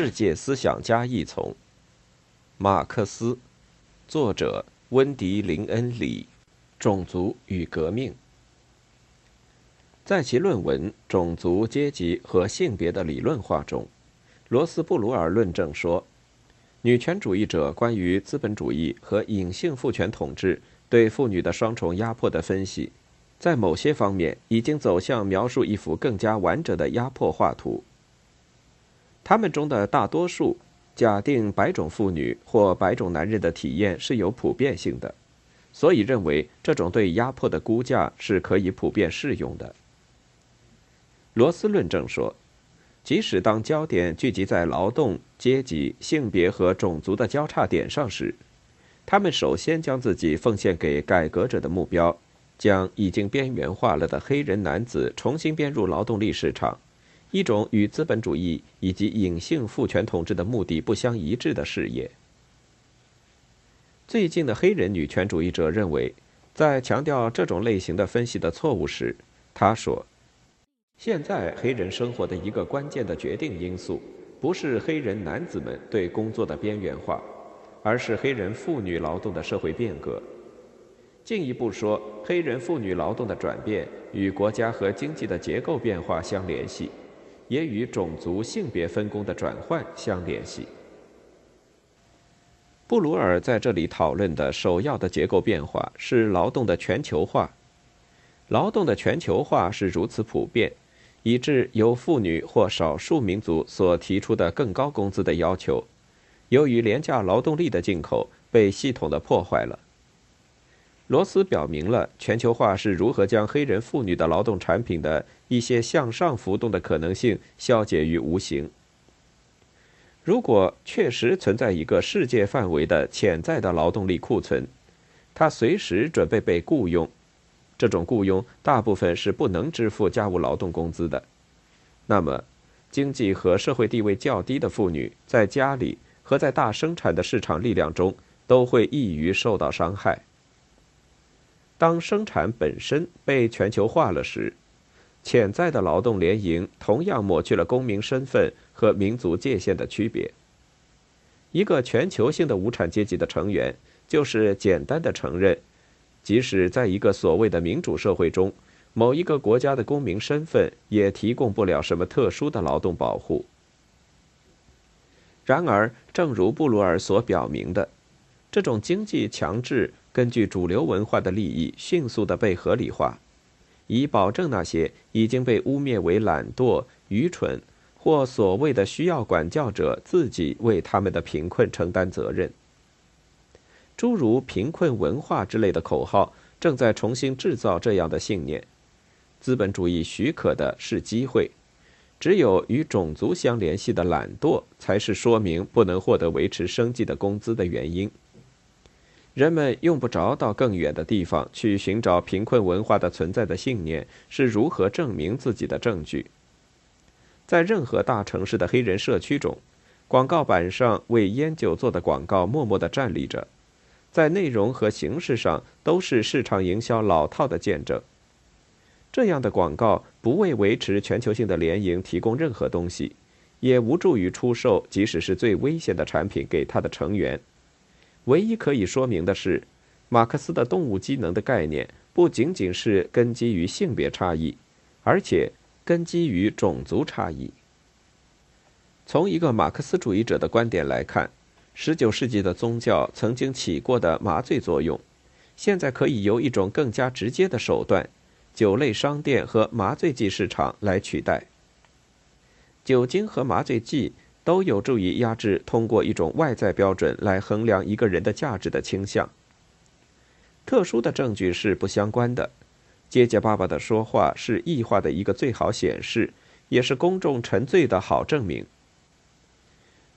世界思想家一丛。马克思，作者温迪·林恩·里，种族与革命。在其论文《种族、阶级和性别的理论化》中，罗斯布鲁尔论证说，女权主义者关于资本主义和隐性父权统治对妇女的双重压迫的分析，在某些方面已经走向描述一幅更加完整的压迫画图。他们中的大多数假定白种妇女或白种男人的体验是有普遍性的，所以认为这种对压迫的估价是可以普遍适用的。罗斯论证说，即使当焦点聚集在劳动、阶级、性别和种族的交叉点上时，他们首先将自己奉献给改革者的目标，将已经边缘化了的黑人男子重新编入劳动力市场，一种与资本主义以及隐性父权统治的目的不相一致的事业。最近的黑人女权主义者认为，在强调这种类型的分析的错误时，他说。现在黑人生活的一个关键的决定因素，不是黑人男子们对工作的边缘化，而是黑人妇女劳动的社会变革。进一步说，黑人妇女劳动的转变与国家和经济的结构变化相联系，也与种族性别分工的转换相联系。布鲁尔在这里讨论的首要的结构变化是劳动的全球化。劳动的全球化是如此普遍。以致由妇女或少数民族所提出的更高工资的要求，由于廉价劳动力的进口被系统的破坏了。罗斯表明了全球化是如何将黑人妇女的劳动产品的一些向上浮动的可能性消解于无形。如果确实存在一个世界范围的潜在的劳动力库存，它随时准备被雇佣。这种雇佣大部分是不能支付家务劳动工资的，那么，经济和社会地位较低的妇女在家里和在大生产的市场力量中都会易于受到伤害。当生产本身被全球化了时，潜在的劳动联营同样抹去了公民身份和民族界限的区别。一个全球性的无产阶级的成员就是简单的承认。即使在一个所谓的民主社会中，某一个国家的公民身份也提供不了什么特殊的劳动保护。然而，正如布鲁尔所表明的，这种经济强制根据主流文化的利益迅速的被合理化，以保证那些已经被污蔑为懒惰、愚蠢或所谓的需要管教者自己为他们的贫困承担责任。诸如“贫困文化”之类的口号，正在重新制造这样的信念。资本主义许可的是机会，只有与种族相联系的懒惰，才是说明不能获得维持生计的工资的原因。人们用不着到更远的地方去寻找贫困文化的存在的信念是如何证明自己的证据。在任何大城市的黑人社区中，广告板上为烟酒做的广告默默地站立着。在内容和形式上都是市场营销老套的见证。这样的广告不为维持全球性的联营提供任何东西，也无助于出售即使是最危险的产品给他的成员。唯一可以说明的是，马克思的动物机能的概念不仅仅是根基于性别差异，而且根基于种族差异。从一个马克思主义者的观点来看。十九世纪的宗教曾经起过的麻醉作用，现在可以由一种更加直接的手段——酒类商店和麻醉剂市场来取代。酒精和麻醉剂都有助于压制通过一种外在标准来衡量一个人的价值的倾向。特殊的证据是不相关的。结结巴巴的说话是异化的一个最好显示，也是公众沉醉的好证明。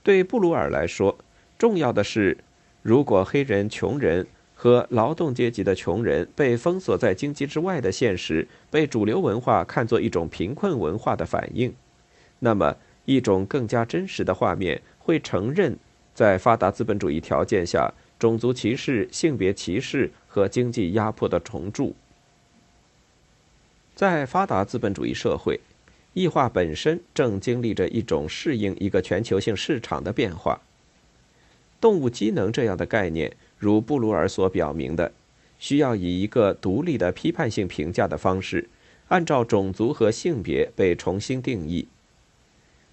对布鲁尔来说，重要的是，如果黑人穷人和劳动阶级的穷人被封锁在经济之外的现实被主流文化看作一种贫困文化的反应，那么一种更加真实的画面会承认，在发达资本主义条件下，种族歧视、性别歧视和经济压迫的重铸。在发达资本主义社会，异化本身正经历着一种适应一个全球性市场的变化。动物机能这样的概念，如布鲁尔所表明的，需要以一个独立的批判性评价的方式，按照种族和性别被重新定义。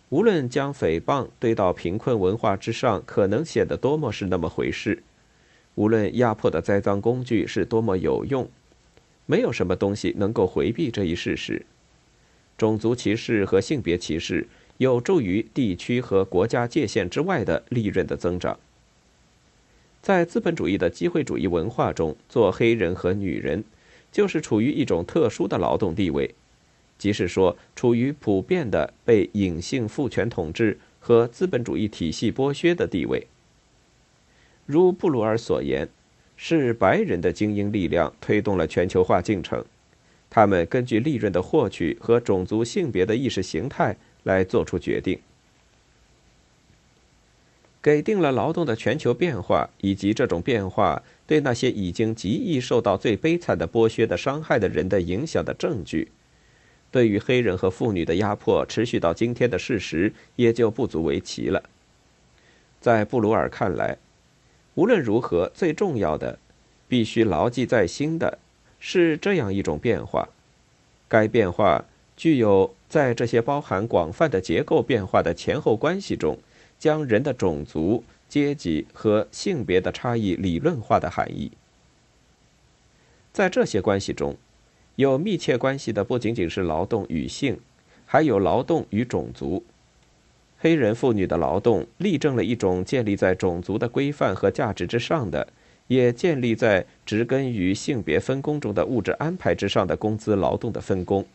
无论将诽谤堆到贫困文化之上，可能显得多么是那么回事；无论压迫的栽赃工具是多么有用，没有什么东西能够回避这一事实。种族歧视和性别歧视有助于地区和国家界限之外的利润的增长。在资本主义的机会主义文化中，做黑人和女人就是处于一种特殊的劳动地位，即是说，处于普遍的被隐性父权统治和资本主义体系剥削的地位。如布鲁尔所言，是白人的精英力量推动了全球化进程。他们根据利润的获取和种族性别的意识形态来做出决定，给定了劳动的全球变化以及这种变化对那些已经极易受到最悲惨的剥削的伤害的人的影响的证据。对于黑人和妇女的压迫持续到今天的事实也就不足为奇了。在布鲁尔看来，无论如何，最重要的，必须牢记在心的。是这样一种变化，该变化具有在这些包含广泛的结构变化的前后关系中，将人的种族、阶级和性别的差异理论化的含义。在这些关系中，有密切关系的不仅仅是劳动与性，还有劳动与种族。黑人妇女的劳动例证了一种建立在种族的规范和价值之上的。也建立在植根于性别分工中的物质安排之上的工资劳动的分工。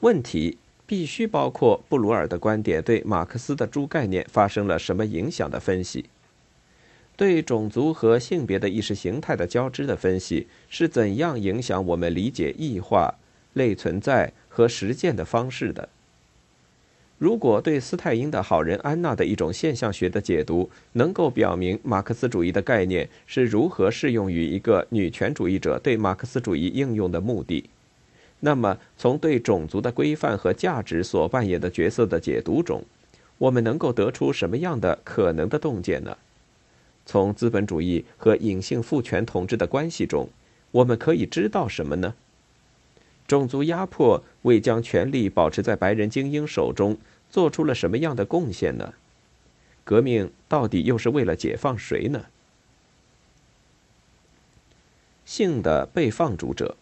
问题必须包括布鲁尔的观点对马克思的诸概念发生了什么影响的分析，对种族和性别的意识形态的交织的分析是怎样影响我们理解异化、类存在和实践的方式的。如果对斯泰因的好人安娜的一种现象学的解读能够表明马克思主义的概念是如何适用于一个女权主义者对马克思主义应用的目的，那么从对种族的规范和价值所扮演的角色的解读中，我们能够得出什么样的可能的洞见呢？从资本主义和隐性父权统治的关系中，我们可以知道什么呢？种族压迫为将权力保持在白人精英手中。做出了什么样的贡献呢？革命到底又是为了解放谁呢？性的被放逐者，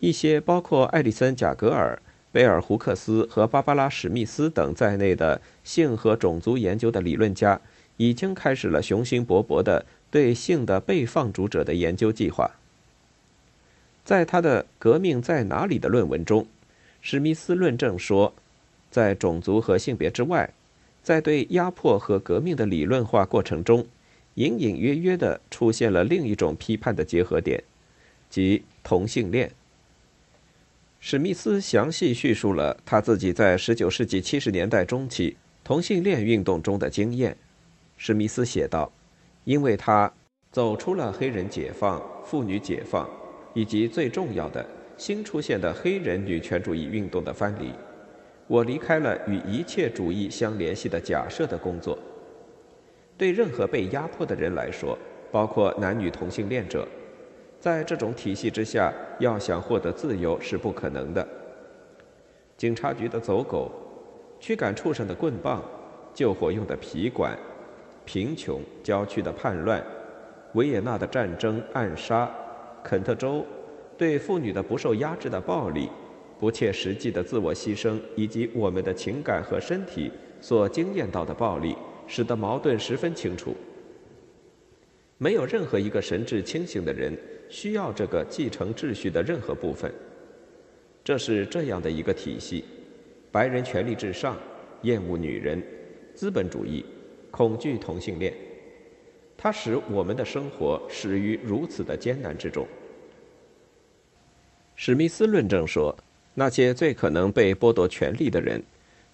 一些包括艾利森·贾格尔、贝尔·胡克斯和芭芭拉·史密斯等在内的性和种族研究的理论家，已经开始了雄心勃勃的对性的被放逐者的研究计划。在他的《革命在哪里》的论文中，史密斯论证说。在种族和性别之外，在对压迫和革命的理论化过程中，隐隐约约地出现了另一种批判的结合点，即同性恋。史密斯详细叙述了他自己在19世纪70年代中期同性恋运动中的经验。史密斯写道：“因为他走出了黑人解放、妇女解放，以及最重要的新出现的黑人女权主义运动的藩篱。”我离开了与一切主义相联系的假设的工作。对任何被压迫的人来说，包括男女同性恋者，在这种体系之下，要想获得自由是不可能的。警察局的走狗，驱赶畜生的棍棒，救火用的皮管，贫穷郊区的叛乱，维也纳的战争暗杀，肯特州对妇女的不受压制的暴力。不切实际的自我牺牲，以及我们的情感和身体所经验到的暴力，使得矛盾十分清楚。没有任何一个神志清醒的人需要这个继承秩序的任何部分。这是这样的一个体系：白人权力至上，厌恶女人，资本主义，恐惧同性恋。它使我们的生活始于如此的艰难之中。史密斯论证说。那些最可能被剥夺权利的人，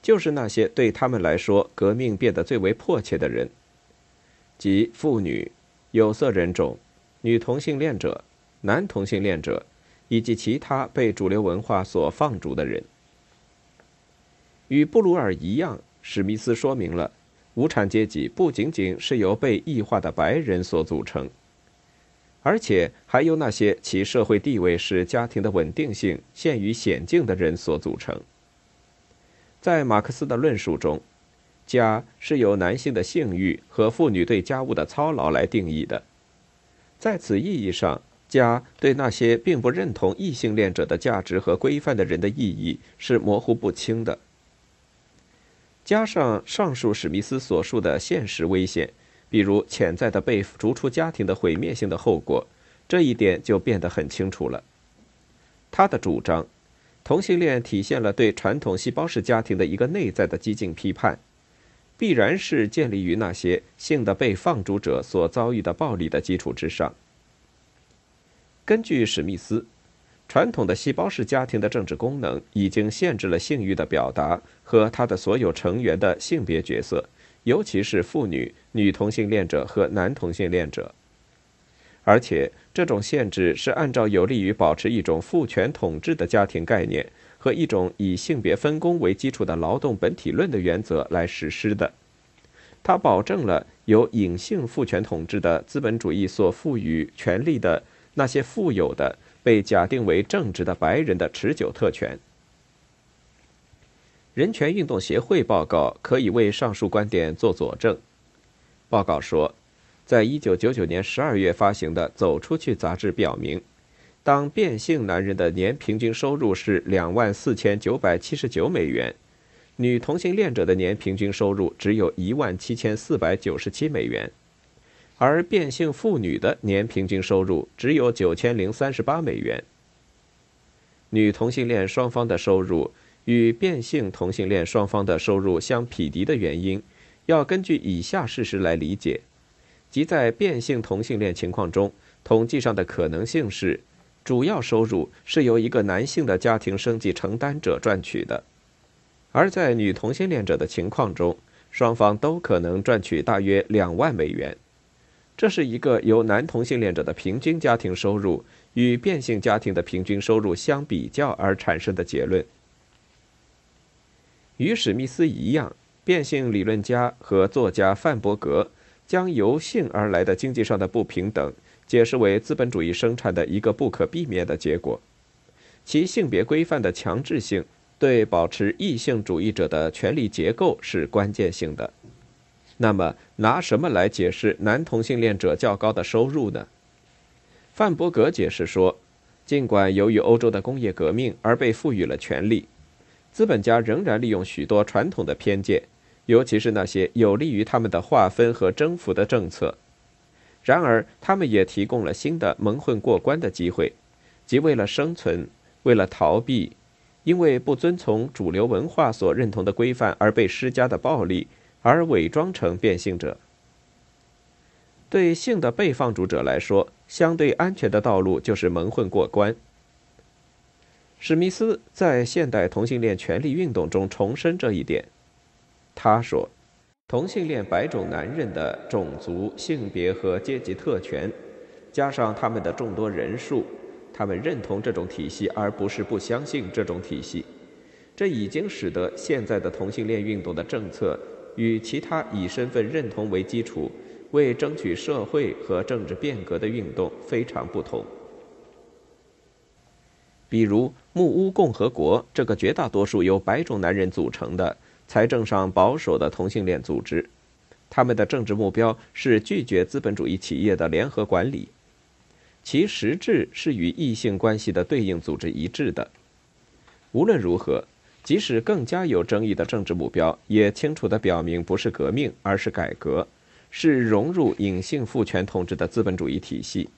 就是那些对他们来说革命变得最为迫切的人，即妇女、有色人种、女同性恋者、男同性恋者以及其他被主流文化所放逐的人。与布鲁尔一样，史密斯说明了，无产阶级不仅仅是由被异化的白人所组成，而且还由那些其社会地位使家庭的稳定性陷于险境的人所组成。在马克思的论述中，家是由男性的性欲和妇女对家务的操劳来定义的。在此意义上，家对那些并不认同异性恋者的价值和规范的人的意义是模糊不清的。加上上述史密斯所述的现实危险，比如潜在的被逐出家庭的毁灭性的后果，这一点就变得很清楚了。他的主张，同性恋体现了对传统细胞式家庭的一个内在的激进批判，必然是建立于那些性的被放逐者所遭遇的暴力的基础之上。根据史密斯。传统的细胞式家庭的政治功能已经限制了性欲的表达和他的所有成员的性别角色，尤其是妇女、女同性恋者和男同性恋者。而且，这种限制是按照有利于保持一种父权统治的家庭概念和一种以性别分工为基础的劳动本体论的原则来实施的。它保证了由隐性父权统治的资本主义所赋予权力的那些富有的。被假定为正直的白人的持久特权。人权运动协会报告可以为上述观点做佐证。报告说，在一九九九年十二月发行的《走出去》杂志表明，当变性男人的年平均收入是两万四千九百七十九美元，女同性恋者的年平均收入只有一万七千四百九十七美元。而变性妇女的年平均收入只有九千零三十八美元。女同性恋双方的收入与变性同性恋双方的收入相匹敌的原因，要根据以下事实来理解：即在变性同性恋情况中，统计上的可能性是，主要收入是由一个男性的家庭生计承担者赚取的；而在女同性恋者的情况中，双方都可能赚取大约两万美元。这是一个由男同性恋者的平均家庭收入与变性家庭的平均收入相比较而产生的结论。与史密斯一样，变性理论家和作家范伯格将由性而来的经济上的不平等解释为资本主义生产的一个不可避免的结果，其性别规范的强制性对保持异性主义者的权力结构是关键性的。那么，拿什么来解释男同性恋者较高的收入呢？范伯格解释说，尽管由于欧洲的工业革命而被赋予了权利，资本家仍然利用许多传统的偏见，尤其是那些有利于他们的划分和征服的政策。然而，他们也提供了新的蒙混过关的机会，即为了生存，为了逃避，因为不遵从主流文化所认同的规范而被施加的暴力。而伪装成变性者，对性的被放逐者来说，相对安全的道路就是蒙混过关。史密斯在现代同性恋权利运动中重申这一点。他说：“同性恋白种男人的种族、性别和阶级特权，加上他们的众多人数，他们认同这种体系，而不是不相信这种体系。这已经使得现在的同性恋运动的政策。”与其他以身份认同为基础为争取社会和政治变革的运动非常不同。比如木屋共和国这个绝大多数由白种男人组成的、财政上保守的同性恋组织，他们的政治目标是拒绝资本主义企业的联合管理，其实质是与异性关系的对应组织一致的。无论如何。即使更加有争议的政治目标，也清楚地表明不是革命，而是改革，是融入隐性父权统治的资本主义体系。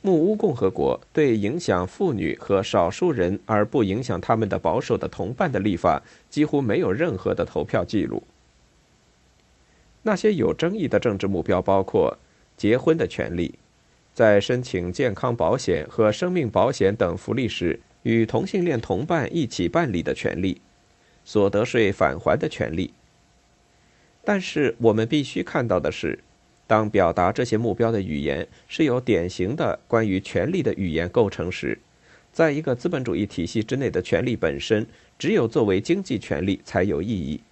木屋共和国对影响妇女和少数人而不影响他们的保守的同伴的立法几乎没有任何的投票记录。那些有争议的政治目标包括结婚的权利，在申请健康保险和生命保险等福利时。与同性恋同伴一起办理的权利，所得税返还的权利。但是我们必须看到的是，当表达这些目标的语言是由典型的关于权利的语言构成时，在一个资本主义体系之内的权利本身，只有作为经济权利才有意义。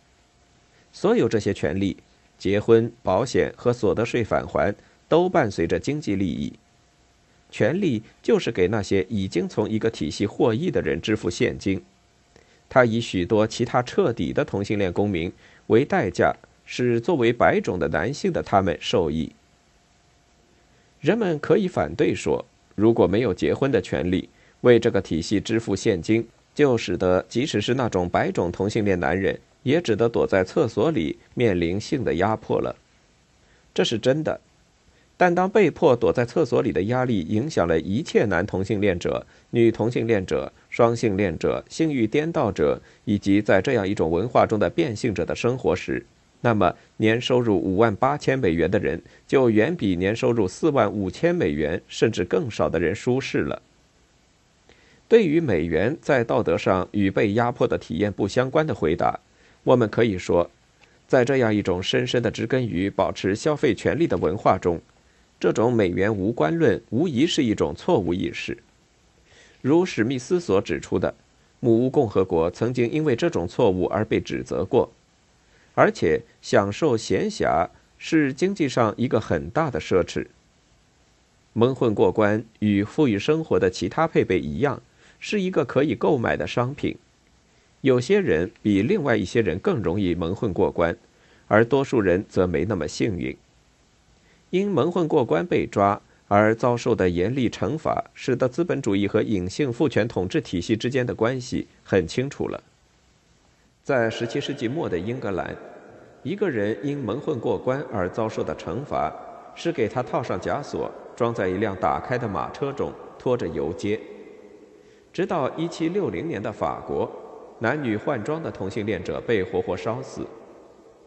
所有这些权利，结婚、保险和所得税返还，都伴随着经济利益。权利就是给那些已经从一个体系获益的人支付现金，他以许多其他彻底的同性恋公民为代价，使作为白种的男性的他们受益。人们可以反对说，如果没有结婚的权利，为这个体系支付现金，就使得即使是那种白种同性恋男人，也只得躲在厕所里面临性的压迫了。这是真的。但当被迫躲在厕所里的压力影响了一切男同性恋者、女同性恋者、双性恋者、性欲颠倒者以及在这样一种文化中的变性者的生活时，那么年收入五万八千美元的人就远比年收入四万五千美元甚至更少的人舒适了。对于美元在道德上与被压迫的体验不相关的回答，我们可以说，在这样一种深深的植根于保持消费权利的文化中。这种美元无关论无疑是一种错误意识。如史密斯所指出的，母屋共和国曾经因为这种错误而被指责过，而且享受闲暇是经济上一个很大的奢侈。蒙混过关与富裕生活的其他配备一样，是一个可以购买的商品。有些人比另外一些人更容易蒙混过关，而多数人则没那么幸运。因蒙混过关被抓而遭受的严厉惩罚，使得资本主义和隐性父权统治体系之间的关系很清楚了。在17世纪末的英格兰，一个人因蒙混过关而遭受的惩罚是给他套上枷锁，装在一辆打开的马车中，拖着游街。直到1760年的法国，男女换装的同性恋者被活活烧死。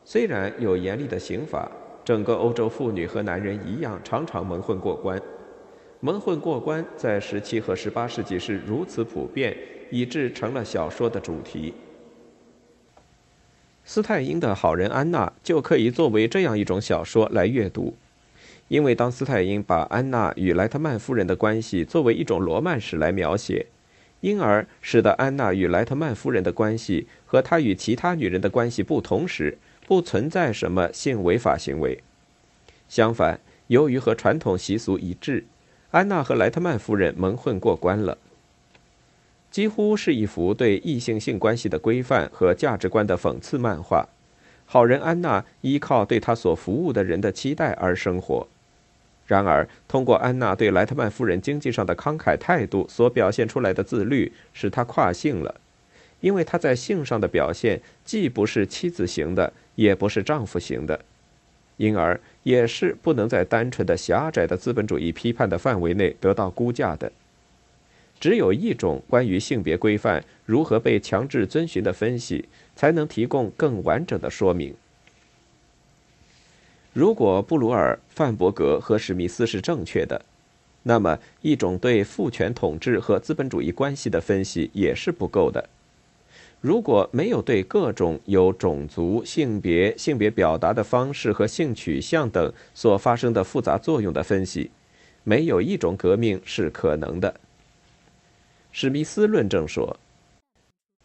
虽然有严厉的刑法。整个欧洲妇女和男人一样，常常蒙混过关。蒙混过关在十七和十八世纪是如此普遍，以致成了小说的主题。斯泰因的好人安娜就可以作为这样一种小说来阅读，因为当斯泰因把安娜与莱特曼夫人的关系作为一种罗曼史来描写，因而使得安娜与莱特曼夫人的关系和她与其他女人的关系不同时。不存在什么性违法行为。相反，由于和传统习俗一致，安娜和莱特曼夫人蒙混过关了。几乎是一幅对异性性关系的规范和价值观的讽刺漫画。好人安娜依靠对她所服务的人的期待而生活。然而，通过安娜对莱特曼夫人经济上的慷慨态度所表现出来的自律，使她跨性了。因为他在性上的表现既不是妻子型的，也不是丈夫型的，因而也是不能在单纯的狭窄的资本主义批判的范围内得到估价的。只有一种关于性别规范如何被强制遵循的分析，才能提供更完整的说明。如果布鲁尔、范伯格和史密斯是正确的，那么一种对父权统治和资本主义关系的分析也是不够的。如果没有对各种有种族、性别、性别表达的方式和性取向等所发生的复杂作用的分析，没有一种革命是可能的。史密斯论证说，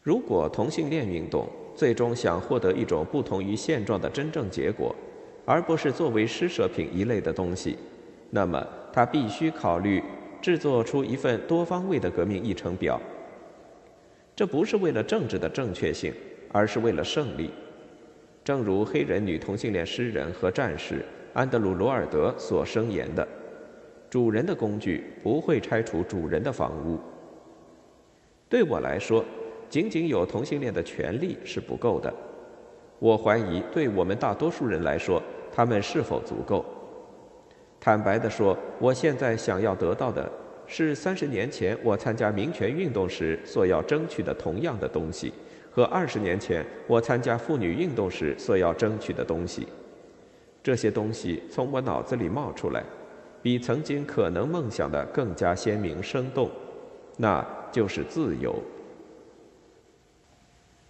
如果同性恋运动最终想获得一种不同于现状的真正结果，而不是作为施舍品一类的东西，那么他必须考虑制作出一份多方位的革命议程表。这不是为了政治的正确性，而是为了胜利。正如黑人女同性恋诗人和战士安德鲁·罗尔德所声言的：“主人的工具不会拆除主人的房屋。”对我来说，仅仅有同性恋的权利是不够的。我怀疑，对我们大多数人来说，他们是否足够？坦白地说，我现在想要得到的。是三十年前我参加民权运动时所要争取的同样的东西，和二十年前我参加妇女运动时所要争取的东西。这些东西从我脑子里冒出来，比曾经可能梦想的更加鲜明生动，那就是自由。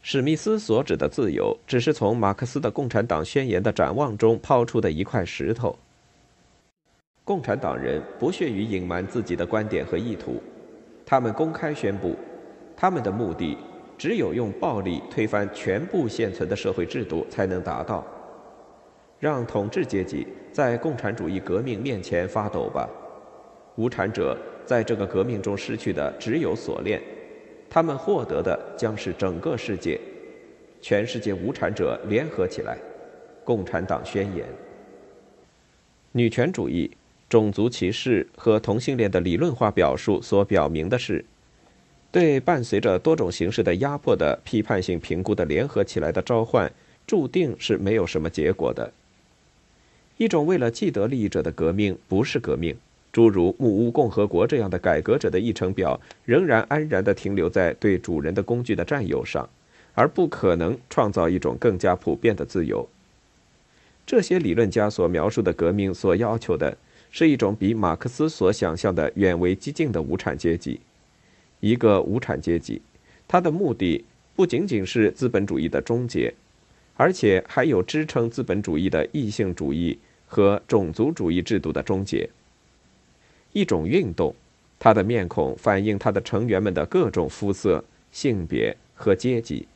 史密斯所指的自由，只是从马克思的《共产党宣言》的展望中抛出的一块石头。共产党人不屑于隐瞒自己的观点和意图，他们公开宣布，他们的目的只有用暴力推翻全部现存的社会制度才能达到。让统治阶级在共产主义革命面前发抖吧！无产者在这个革命中失去的只有锁链，他们获得的将是整个世界。全世界无产者联合起来！共产党宣言。女权主义。种族歧视和同性恋的理论化表述所表明的是，对伴随着多种形式的压迫的批判性评估的联合起来的召唤，注定是没有什么结果的。一种为了既得利益者的革命不是革命，诸如木屋共和国这样的改革者的议程表，仍然安然地停留在对主人的工具的占有上，而不可能创造一种更加普遍的自由。这些理论家所描述的革命所要求的。是一种比马克思所想象的远为激进的无产阶级，一个无产阶级，它的目的不仅仅是资本主义的终结，而且还有支撑资本主义的异性主义和种族主义制度的终结。一种运动，它的面孔反映它的成员们的各种肤色、性别和阶级，